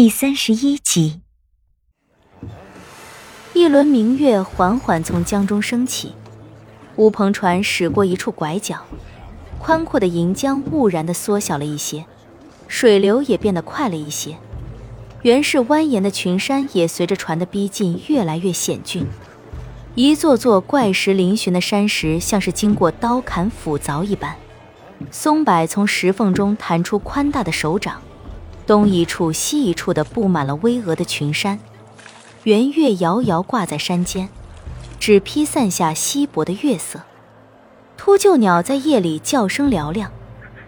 第三十一集，一轮明月缓缓从江中升起，乌篷船驶过一处拐角，宽阔的银江兀然的缩小了一些，水流也变得快了一些，原是蜿蜒的群山也随着船的逼近越来越险峻，一座座怪石嶙峋的山石像是经过刀砍斧凿一般，松柏从石缝中弹出宽大的手掌。东一处西一处的布满了巍峨的群山，圆月遥遥挂在山间，只披散下稀薄的月色。秃鹫鸟在夜里叫声嘹亮，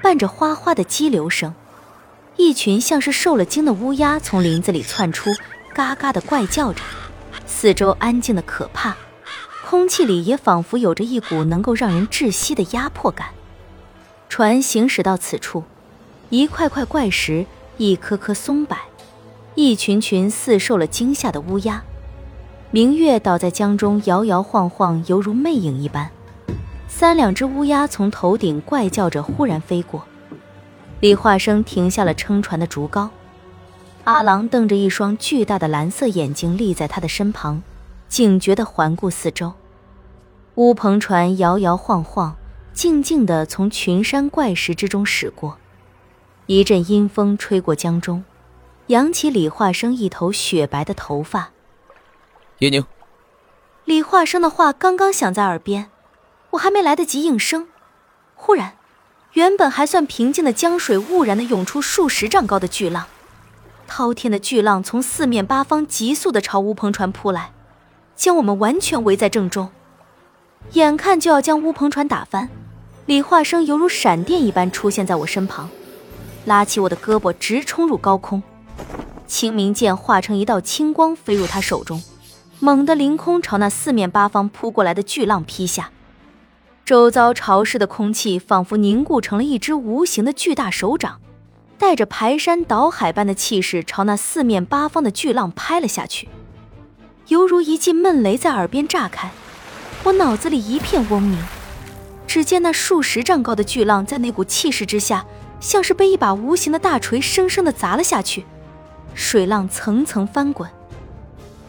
伴着哗哗的激流声。一群像是受了惊的乌鸦从林子里窜出，嘎嘎的怪叫着。四周安静的可怕，空气里也仿佛有着一股能够让人窒息的压迫感。船行驶到此处，一块块怪石。一棵棵松柏，一群群似受了惊吓的乌鸦，明月倒在江中，摇摇晃晃，犹如魅影一般。三两只乌鸦从头顶怪叫着忽然飞过，李化生停下了撑船的竹篙，阿郎瞪着一双巨大的蓝色眼睛立在他的身旁，警觉地环顾四周。乌篷船摇摇晃晃，静静地从群山怪石之中驶过。一阵阴风吹过江中，扬起李化生一头雪白的头发。叶宁，李化生的话刚刚响在耳边，我还没来得及应声，忽然，原本还算平静的江水兀然的涌出数十丈高的巨浪，滔天的巨浪从四面八方急速的朝乌篷船扑来，将我们完全围在正中。眼看就要将乌篷船打翻，李化生犹如闪电一般出现在我身旁。拉起我的胳膊，直冲入高空。清明剑化成一道青光，飞入他手中，猛地凌空朝那四面八方扑过来的巨浪劈下。周遭潮湿的空气仿佛凝固成了一只无形的巨大手掌，带着排山倒海般的气势朝那四面八方的巨浪拍了下去，犹如一记闷雷在耳边炸开。我脑子里一片嗡鸣。只见那数十丈高的巨浪在那股气势之下。像是被一把无形的大锤生生的砸了下去，水浪层层翻滚，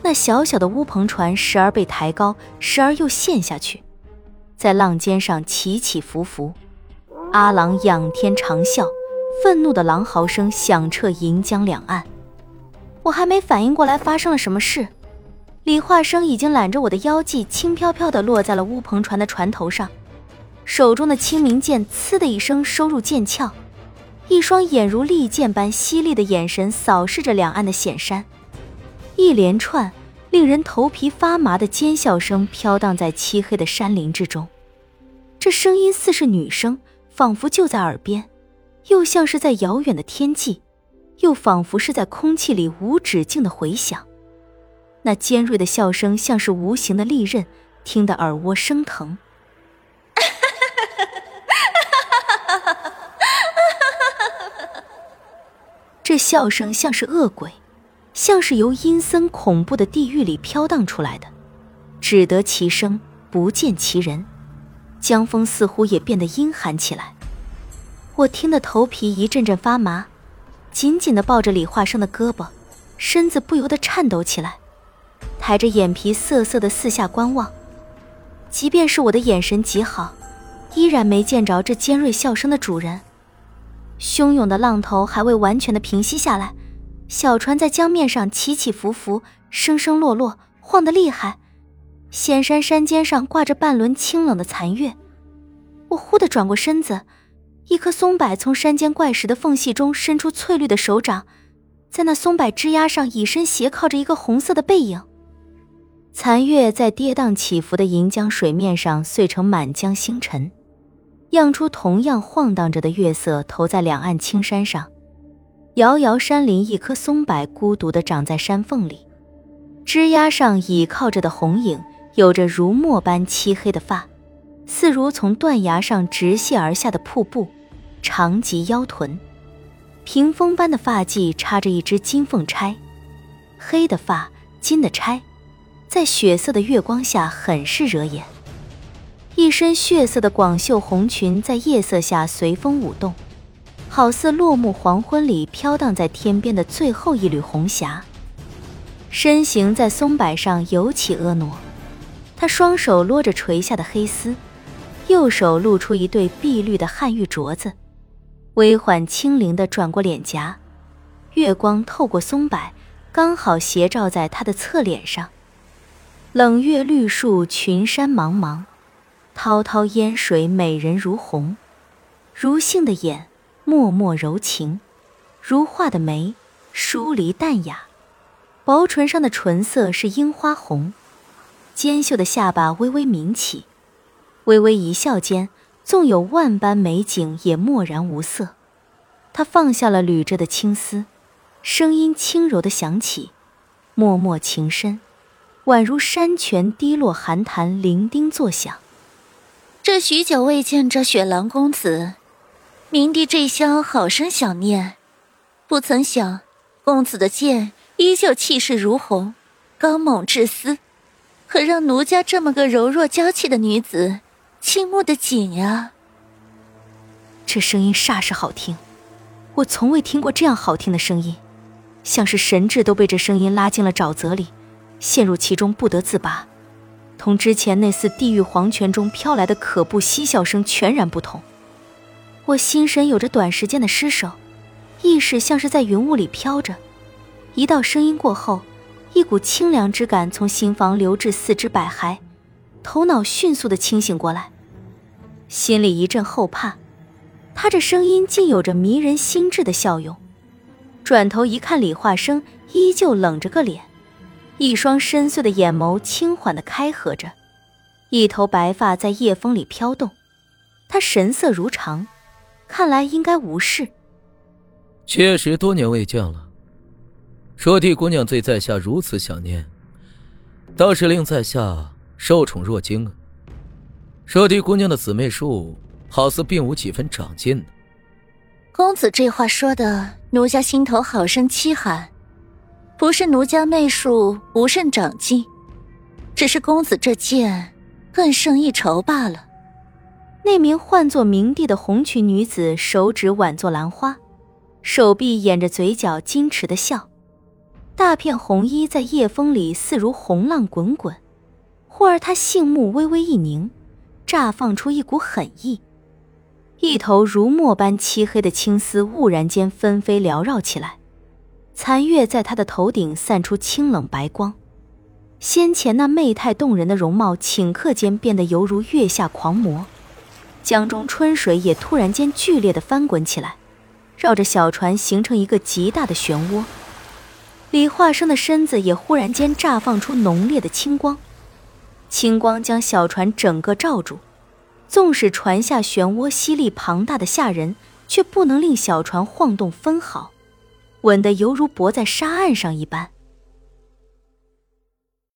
那小小的乌篷船时而被抬高，时而又陷下去，在浪尖上起起伏伏。阿郎仰天长啸，愤怒的狼嚎声响彻银江两岸。我还没反应过来发生了什么事，李化生已经揽着我的腰际，轻飘飘的落在了乌篷船的船头上，手中的清明剑“呲”的一声收入剑鞘。一双眼如利剑般犀利的眼神扫视着两岸的险山，一连串令人头皮发麻的尖笑声飘荡在漆黑的山林之中。这声音似是女声，仿佛就在耳边，又像是在遥远的天际，又仿佛是在空气里无止境的回响。那尖锐的笑声像是无形的利刃，听得耳窝生疼。这笑声像是恶鬼，像是由阴森恐怖的地狱里飘荡出来的，只得其声不见其人。江风似乎也变得阴寒起来，我听得头皮一阵阵发麻，紧紧地抱着李化生的胳膊，身子不由得颤抖起来，抬着眼皮涩涩地四下观望。即便是我的眼神极好，依然没见着这尖锐笑声的主人。汹涌的浪头还未完全的平息下来，小船在江面上起起伏伏，升升落落，晃得厉害。险山山尖上挂着半轮清冷的残月。我忽地转过身子，一棵松柏从山间怪石的缝隙中伸出翠绿的手掌，在那松柏枝丫上以身斜靠着一个红色的背影。残月在跌宕起伏的银江水面上碎成满江星辰。漾出同样晃荡着的月色，投在两岸青山上。遥遥山林，一棵松柏孤独地长在山缝里，枝丫上倚靠着的红影，有着如墨般漆黑的发，似如从断崖上直泻而下的瀑布，长及腰臀。屏风般的发髻插着一只金凤钗，黑的发，金的钗，在血色的月光下很是惹眼。一身血色的广袖红裙在夜色下随风舞动，好似落幕黄昏里飘荡在天边的最后一缕红霞。身形在松柏上尤其婀娜，他双手攞着垂下的黑丝，右手露出一对碧绿的汉玉镯子，微缓轻灵地转过脸颊，月光透过松柏，刚好斜照在他的侧脸上。冷月绿树，群山茫茫，滔滔烟水，美人如虹，如杏的眼，脉脉柔情，如画的眉，疏离淡雅。薄唇上的唇色是樱花红，尖秀的下巴微微抿起，微微一笑间，纵有万般美景也漠然无色。他放下了捋着的青丝，声音轻柔的响起，脉脉情深，宛如山泉滴落寒潭，伶仃作响。这许久未见这雪狼公子，明帝这厢好生想念，不曾想公子的剑。依旧气势如虹，刚猛至死，可让奴家这么个柔弱娇气的女子倾慕的紧呀！这声音煞是好听，我从未听过这样好听的声音，像是神智都被这声音拉进了沼泽里，陷入其中不得自拔，同之前那似地狱黄泉中飘来的可怖嬉笑声全然不同。我心神有着短时间的失守，意识像是在云雾里飘着。一道声音过后，一股清凉之感从心房流至四肢百骸，头脑迅速的清醒过来，心里一阵后怕。他这声音竟有着迷人心智的效用。转头一看，李化生依旧冷着个脸，一双深邃的眼眸轻缓的开合着，一头白发在夜风里飘动。他神色如常，看来应该无事。确实多年未见了。说帝姑娘对在下如此想念，倒是令在下受宠若惊啊。说帝姑娘的姊妹树好似并无几分长进呢。公子这话说的，奴家心头好生凄寒。不是奴家媚术不甚长进，只是公子这剑更胜一筹罢了。那名唤作明帝的红裙女子，手指挽作兰花，手臂掩着嘴角，矜持的笑。大片红衣在夜风里似如红浪滚滚，忽而她杏目微微一凝，乍放出一股狠意。一头如墨般漆黑的青丝兀然间纷飞缭绕起来，残月在他的头顶散出清冷白光，先前那媚态动人的容貌顷刻间变得犹如月下狂魔，江中春水也突然间剧烈的翻滚起来，绕着小船形成一个极大的漩涡。李化生的身子也忽然间绽放出浓烈的青光，青光将小船整个罩住。纵使船下漩涡吸力庞大的吓人，却不能令小船晃动分毫，稳得犹如泊在沙岸上一般。